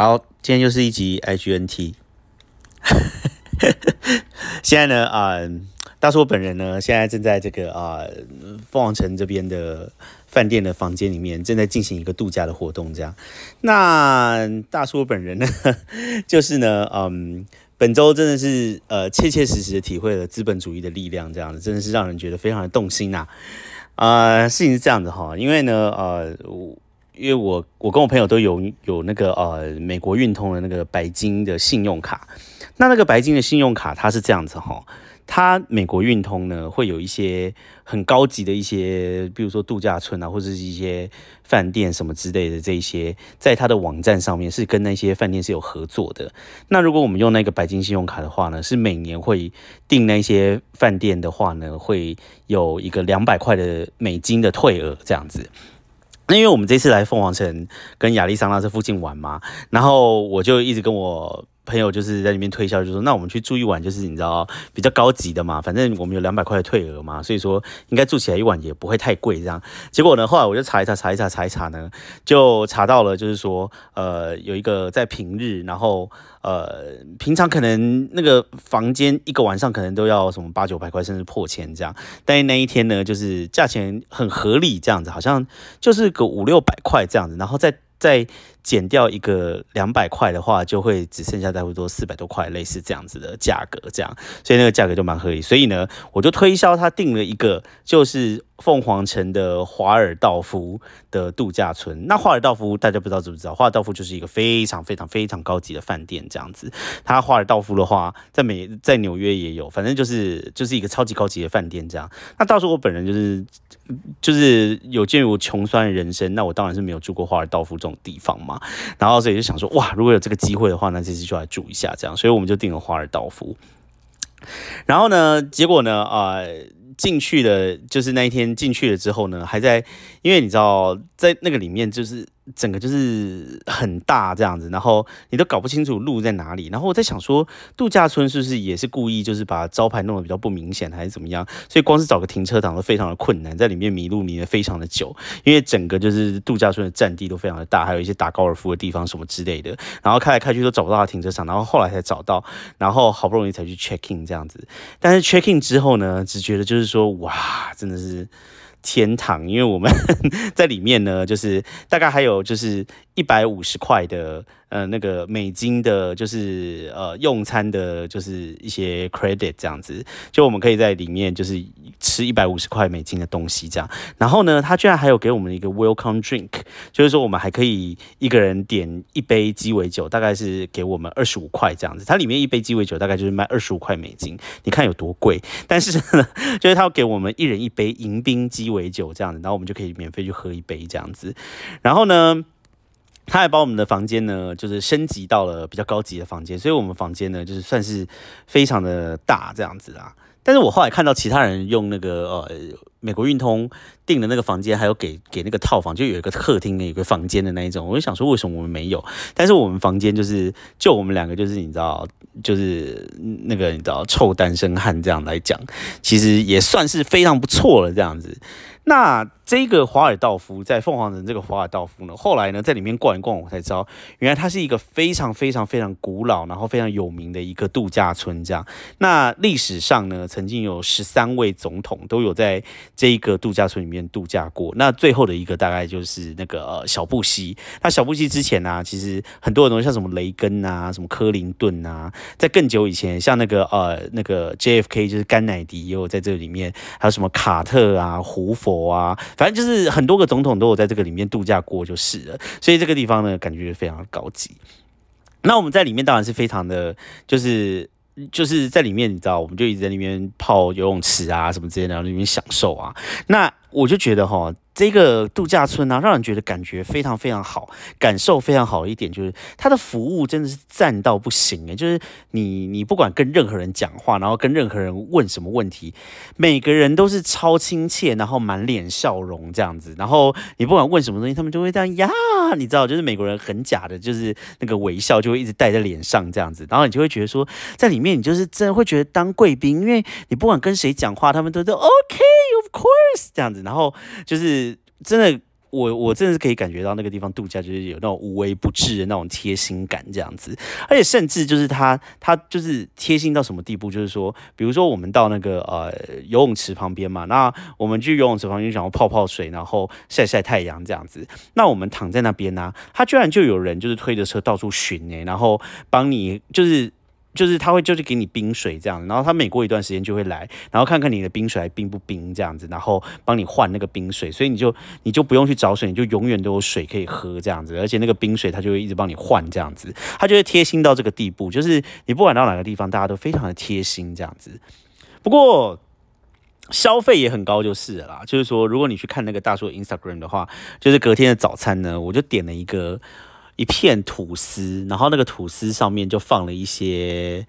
好，今天就是一集 IGNT。现在呢，啊、大叔本人呢，现在正在这个啊、凤凰城这边的饭店的房间里面，正在进行一个度假的活动。这样，那大叔本人呢，就是呢，嗯，本周真的是呃，切切实实的体会了资本主义的力量，这样子真的是让人觉得非常的动心呐、啊。事情是这样的哈，因为呢，呃，我因为我我跟我朋友都有有那个呃美国运通的那个白金的信用卡，那那个白金的信用卡它是这样子哈，它美国运通呢会有一些很高级的一些，比如说度假村啊，或者是一些饭店什么之类的这一些，在它的网站上面是跟那些饭店是有合作的。那如果我们用那个白金信用卡的话呢，是每年会订那些饭店的话呢，会有一个两百块的美金的退额这样子。那因为我们这次来凤凰城跟亚利桑那这附近玩嘛，然后我就一直跟我朋友就是在那边推销，就说那我们去住一晚，就是你知道比较高级的嘛，反正我们有两百块的退额嘛，所以说应该住起来一晚也不会太贵这样。结果呢，后来我就查一查查一查查一查呢，就查到了，就是说呃有一个在平日，然后呃平常可能那个房间一个晚上可能都要什么八九百块，甚至破千这样，但是那一天呢，就是价钱很合理这样子，好像就是个五六百块这样子，然后再再减掉一个两百块的话，就会只剩下差不多四百多块，类似这样子的价格，这样，所以那个价格就蛮合理。所以呢，我就推销他订了一个，就是凤凰城的华尔道夫的度假村。那华尔道夫大家不知道知不知道？华尔道夫就是一个非常非常非常高级的饭店，这样子。它华尔道夫的话，在美在纽约也有，反正就是就是一个超级高级的饭店这样。那到时候我本人就是就是有鉴于我穷酸的人生，那我当然是没有住过华尔道夫这种地方嘛。然后所以就想说，哇，如果有这个机会的话，那这次就来住一下这样。所以我们就订了华尔道夫。然后呢，结果呢，呃，进去的，就是那一天进去了之后呢，还在，因为你知道，在那个里面就是整个就是很大这样子，然后你都搞不清楚路在哪里。然后我在想说，度假村是不是也是故意就是把招牌弄得比较不明显，还是怎么样？所以光是找个停车场都非常的困难，在里面迷路迷得非常的久，因为整个就是度假村的占地都非常的大，还有一些打高尔夫的地方什么之类的。然后开来开去都找不到停车场，然后后来才找到，然后好不容易才去 check in 这样子。但是 check in 之后呢，只觉得就是说，哇，真的是。天堂，因为我们 在里面呢，就是大概还有就是一百五十块的呃那个美金的，就是呃用餐的，就是一些 credit 这样子，就我们可以在里面就是吃一百五十块美金的东西这样。然后呢，他居然还有给我们一个 welcome drink，就是说我们还可以一个人点一杯鸡尾酒，大概是给我们二十五块这样子。它里面一杯鸡尾酒大概就是卖二十五块美金，你看有多贵。但是呢，就是他要给我们一人一杯迎宾鸡尾酒这样子，然后我们就可以免费去喝一杯这样子。然后呢，他还把我们的房间呢，就是升级到了比较高级的房间，所以我们房间呢，就是算是非常的大这样子啊。但是我后来看到其他人用那个呃美国运通订的那个房间，还有给给那个套房，就有一个客厅，有一个房间的那一种，我就想说为什么我们没有？但是我们房间就是就我们两个就是你知道，就是那个你知道臭单身汉这样来讲，其实也算是非常不错了这样子。那这个华尔道夫在凤凰城这个华尔道夫呢，后来呢在里面逛一逛，我才知道原来它是一个非常非常非常古老，然后非常有名的一个度假村。这样，那历史上呢，曾经有十三位总统都有在这一个度假村里面度假过。那最后的一个大概就是那个、呃、小布希。那小布希之前呢、其实很多人都像什么雷根啊、什么克林顿啊，在更久以前，像那个呃那个 JFK 就是甘乃迪也有在这里面，还有什么卡特啊、胡佛啊，反正就是很多个总统都有在这个里面度假过，就是了。所以这个地方呢，感觉非常高级。那我们在里面当然是非常的，就是就是在里面，你知道，我们就一直在里面泡游泳池啊什么之类的，然后里面享受啊。那我就觉得哈，这个度假村啊，让人觉得感觉非常非常好，感受非常好一点就是它的服务真的是赞到不行诶，就是你你不管跟任何人讲话，然后跟任何人问什么问题，每个人都是超亲切，然后满脸笑容这样子，然后你不管问什么东西，他们就会这样呀，你知道，就是美国人很假的，就是那个微笑就会一直带在脸上这样子，然后你就会觉得说，在里面你就是真的会觉得当贵宾，因为你不管跟谁讲话，他们都说 OK of course 这样子，然后就是真的。我我真的是可以感觉到那个地方度假就是有那种无微不至的那种贴心感这样子，而且甚至就是他他就是贴心到什么地步，就是说，比如说我们到那个呃游泳池旁边嘛，那我们去游泳池旁边想要泡泡水，然后晒晒太阳这样子，那我们躺在那边呢，他居然就有人就是推着车到处巡哎，然后帮你就是。就是他会就是给你冰水这样，然后他每过一段时间就会来，然后看看你的冰水还冰不冰这样子，然后帮你换那个冰水，所以你就你就不用去找水，你就永远都有水可以喝这样子，而且那个冰水他就会一直帮你换这样子，他就会贴心到这个地步，就是你不管到哪个地方，大家都非常的贴心这样子。不过消费也很高就是啦，就是说如果你去看那个大叔 Instagram 的话，就是隔天的早餐呢，我就点了一个。一片吐司，然后那个吐司上面就放了一些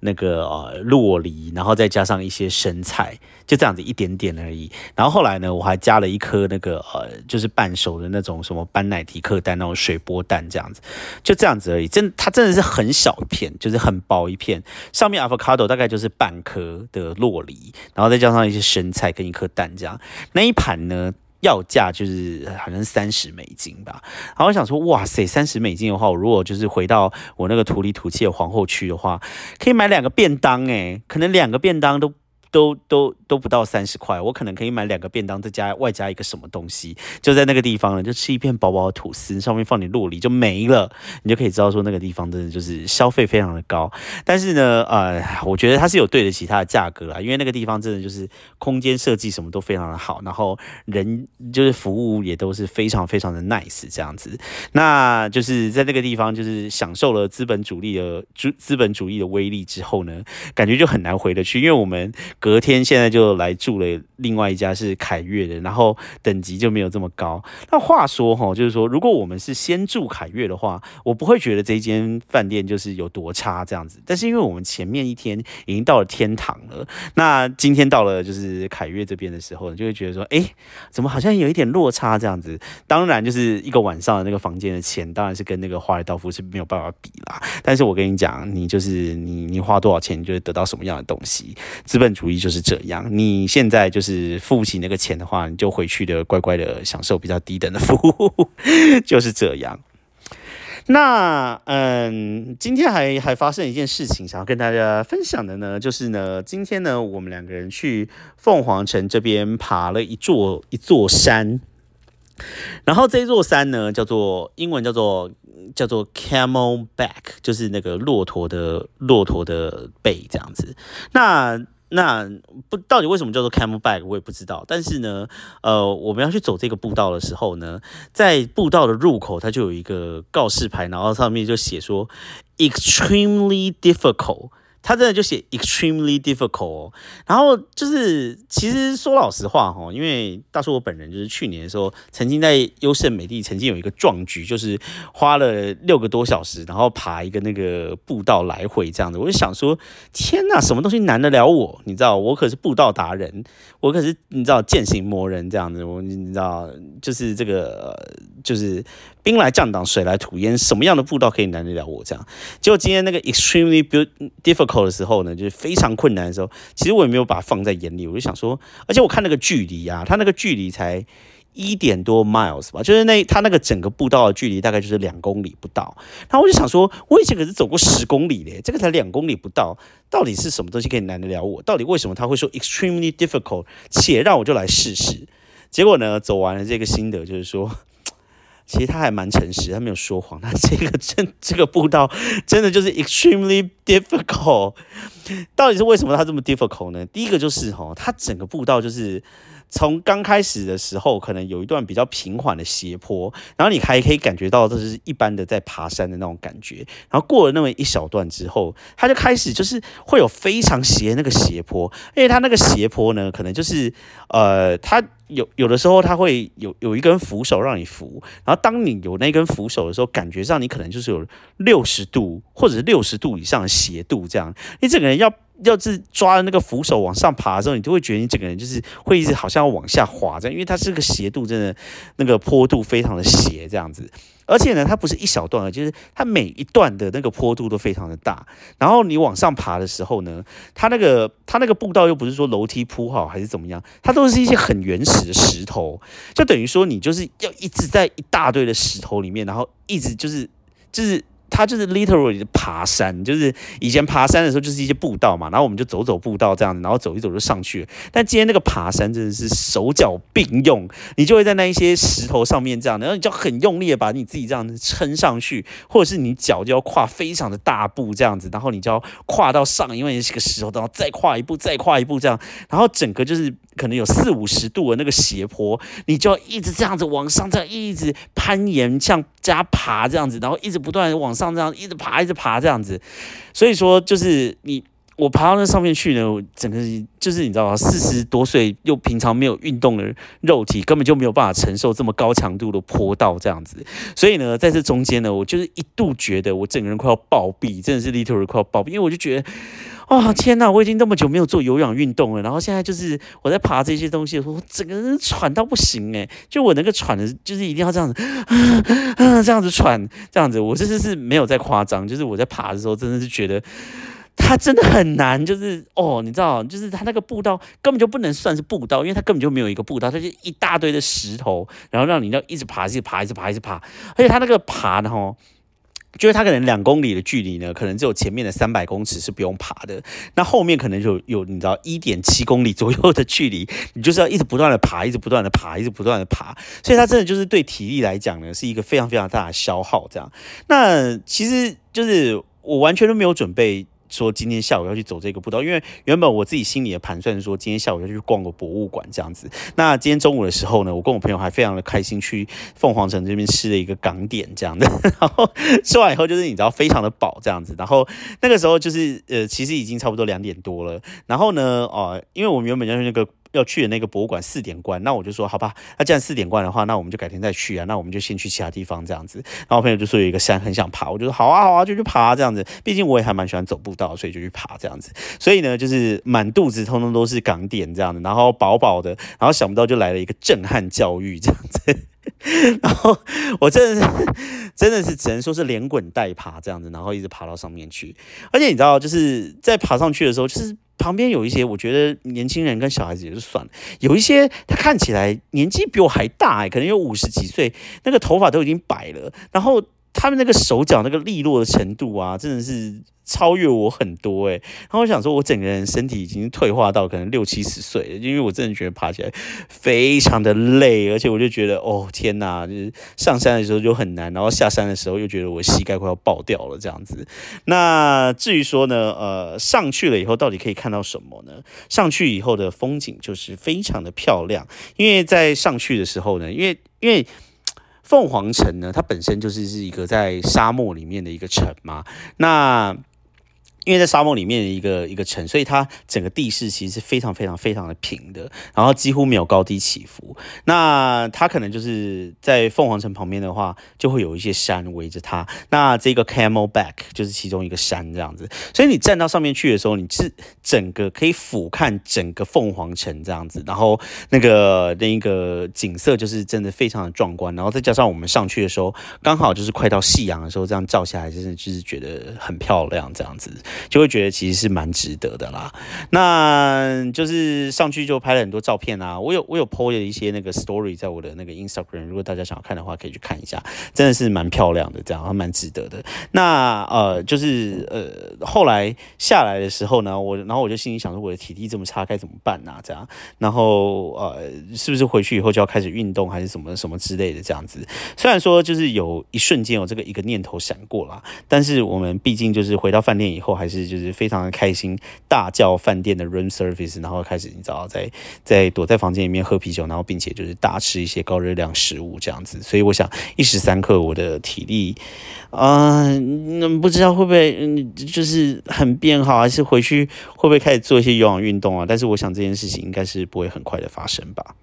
那个呃洛梨，然后再加上一些生菜，就这样子一点点而已。然后后来呢，我还加了一颗那个呃，就是半熟的那种什么班奶迪克蛋，那种水波蛋这样子，就这样子而已。真，它真的是很小一片，就是很薄一片，上面 avocado 大概就是半颗的洛梨，然后再加上一些生菜跟一颗蛋这样。那一盘呢？要价就是好像三十美金吧，然后我想说，哇塞，三十美金的话，我如果就是回到我那个土里土气的皇后区的话，可以买两个便当诶，可能两个便当都。都都都不到三十块，我可能可以买两个便当，再加外加一个什么东西，就在那个地方了，就吃一片薄薄的吐司，上面放点洛梨就没了，你就可以知道说那个地方真的就是消费非常的高。但是呢，呃，我觉得它是有对得起它的价格啦，因为那个地方真的就是空间设计什么都非常的好，然后人就是服务也都是非常非常的 nice 这样子。那就是在那个地方就是享受了资本主义的资资本主义的威力之后呢，感觉就很难回得去，因为我们。隔天现在就来住了另外一家是凯悦的，然后等级就没有这么高。那话说哈，就是说如果我们是先住凯悦的话，我不会觉得这间饭店就是有多差这样子。但是因为我们前面一天已经到了天堂了，那今天到了就是凯悦这边的时候，就会觉得说，哎，怎么好像有一点落差这样子？当然就是一个晚上的那个房间的钱，当然是跟那个华尔道夫是没有办法比啦。但是我跟你讲，你就是你你花多少钱，你就会得到什么样的东西。资本主义。就是这样，你现在就是付不起那个钱的话，你就回去的乖乖的享受比较低等的服务，就是这样。那嗯，今天还还发生一件事情，想要跟大家分享的呢，就是呢，今天呢，我们两个人去凤凰城这边爬了一座一座山，然后这座山呢，叫做英文叫做叫做 Camel Back，就是那个骆驼的骆驼的背这样子。那那不到底为什么叫做 Camelback，我也不知道。但是呢，呃，我们要去走这个步道的时候呢，在步道的入口，它就有一个告示牌，然后上面就写说 extremely difficult。他真的就写 extremely difficult，然后就是其实说老实话哈，因为大叔我本人就是去年的时候，曾经在优胜美地曾经有一个壮举，就是花了六个多小时，然后爬一个那个步道来回这样子，我就想说，天呐，什么东西难得了我？你知道，我可是步道达人，我可是你知道践行魔人这样子，我你知道，就是这个就是兵来将挡，水来土掩，什么样的步道可以难得了我？这样，结果今天那个 extremely difficult。的时候呢，就是非常困难的时候，其实我也没有把它放在眼里。我就想说，而且我看那个距离啊，它那个距离才一点多 miles 吧，就是那它那个整个步道的距离大概就是两公里不到。然后我就想说，我以前可是走过十公里的，这个才两公里不到，到底是什么东西可以难得了我？到底为什么他会说 extremely difficult？且让我就来试试。结果呢，走完了这个心得就是说。其实他还蛮诚实，他没有说谎。他这个真这个步道真的就是 extremely difficult。到底是为什么他这么 difficult 呢？第一个就是哈，他整个步道就是从刚开始的时候，可能有一段比较平缓的斜坡，然后你还可以感觉到这是一般的在爬山的那种感觉。然后过了那么一小段之后，他就开始就是会有非常斜那个斜坡，因为他那个斜坡呢，可能就是呃他。有有的时候，它会有有一根扶手让你扶，然后当你有那根扶手的时候，感觉上你可能就是有六十度或者是六十度以上的斜度，这样。你整个人要要是抓那个扶手往上爬的时候，你就会觉得你整个人就是会一直好像要往下滑这样，因为它是个斜度，真的那个坡度非常的斜这样子。而且呢，它不是一小段，就是它每一段的那个坡度都非常的大。然后你往上爬的时候呢，它那个它那个步道又不是说楼梯铺好还是怎么样，它都是一些很原始的石头，就等于说你就是要一直在一大堆的石头里面，然后一直就是就是。它就是 literally 爬山，就是以前爬山的时候就是一些步道嘛，然后我们就走走步道这样子，然后走一走就上去了。但今天那个爬山真的是手脚并用，你就会在那一些石头上面这样，然后你就很用力的把你自己这样子撑上去，或者是你脚就要跨非常的大步这样子，然后你就要跨到上，因为是个石头，然后再跨一步，再跨一步这样，然后整个就是可能有四五十度的那个斜坡，你就要一直这样子往上，这样一直攀岩，像加爬这样子，然后一直不断往上。这样一直爬，一直爬这样子，所以说就是你我爬到那上面去呢，整个就是你知道吗？四十多岁又平常没有运动的肉体，根本就没有办法承受这么高强度的坡道这样子。所以呢，在这中间呢，我就是一度觉得我整个人快要暴毙，真的是 literally 快要暴毙，因为我就觉得。哇天哪！我已经那么久没有做有氧运动了，然后现在就是我在爬这些东西的时候，我整个人喘到不行诶，就我那个喘的，就是一定要这样子，这样子喘，这样子。我这次是没有在夸张，就是我在爬的时候，真的是觉得它真的很难。就是哦，你知道，就是它那个步道根本就不能算是步道，因为它根本就没有一个步道，它就一大堆的石头，然后让你要一直爬，一直爬，一直爬，一直爬。而且它那个爬的哈。就是它可能两公里的距离呢，可能只有前面的三百公尺是不用爬的，那后面可能就有你知道一点七公里左右的距离，你就是要一直不断的爬，一直不断的爬，一直不断的爬，所以它真的就是对体力来讲呢，是一个非常非常大的消耗。这样，那其实就是我完全都没有准备。说今天下午要去走这个步道，因为原本我自己心里的盘算说今天下午要去逛个博物馆这样子。那今天中午的时候呢，我跟我朋友还非常的开心去凤凰城这边吃了一个港点这样的，然后吃完以后就是你知道非常的饱这样子。然后那个时候就是呃其实已经差不多两点多了。然后呢哦，因为我们原本要去那个。要去的那个博物馆四点关，那我就说好吧，那既然四点关的话，那我们就改天再去啊。那我们就先去其他地方这样子。然后朋友就说有一个山很想爬，我就说好啊好啊，就去爬这样子。毕竟我也还蛮喜欢走步道，所以就去爬这样子。所以呢，就是满肚子通通都是港点这样子，然后饱饱的，然后想不到就来了一个震撼教育这样子。然后我真的是真的是只能说是连滚带爬这样子，然后一直爬到上面去。而且你知道，就是在爬上去的时候，就是。旁边有一些，我觉得年轻人跟小孩子也就算了，有一些他看起来年纪比我还大哎，可能有五十几岁，那个头发都已经白了，然后他们那个手脚那个利落的程度啊，真的是。超越我很多诶。然后我想说，我整个人身体已经退化到可能六七十岁了，因为我真的觉得爬起来非常的累，而且我就觉得哦天哪，就是上山的时候就很难，然后下山的时候又觉得我膝盖快要爆掉了这样子。那至于说呢，呃，上去了以后到底可以看到什么呢？上去以后的风景就是非常的漂亮，因为在上去的时候呢，因为因为。凤凰城呢，它本身就是是一个在沙漠里面的一个城嘛，那。因为在沙漠里面的一个一个城，所以它整个地势其实是非常非常非常的平的，然后几乎没有高低起伏。那它可能就是在凤凰城旁边的话，就会有一些山围着它。那这个 Camelback 就是其中一个山这样子，所以你站到上面去的时候，你是整个可以俯瞰整个凤凰城这样子，然后那个那一个景色就是真的非常的壮观。然后再加上我们上去的时候，刚好就是快到夕阳的时候，这样照下来，真的就是觉得很漂亮这样子。就会觉得其实是蛮值得的啦。那就是上去就拍了很多照片啊。我有我有 po 了一些那个 story 在我的那个 Instagram，如果大家想要看的话，可以去看一下，真的是蛮漂亮的，这样还蛮值得的。那呃，就是呃，后来下来的时候呢，我然后我就心里想说，我的体力这么差，该怎么办呢？这样，然后呃，是不是回去以后就要开始运动，还是什么什么之类的这样子？虽然说就是有一瞬间有这个一个念头闪过了，但是我们毕竟就是回到饭店以后还还。是就是非常的开心，大叫饭店的 room service，然后开始你知道在在躲在房间里面喝啤酒，然后并且就是大吃一些高热量食物这样子，所以我想一时三刻我的体力，嗯，不知道会不会嗯就是很变好，还是回去会不会开始做一些有氧运动啊？但是我想这件事情应该是不会很快的发生吧。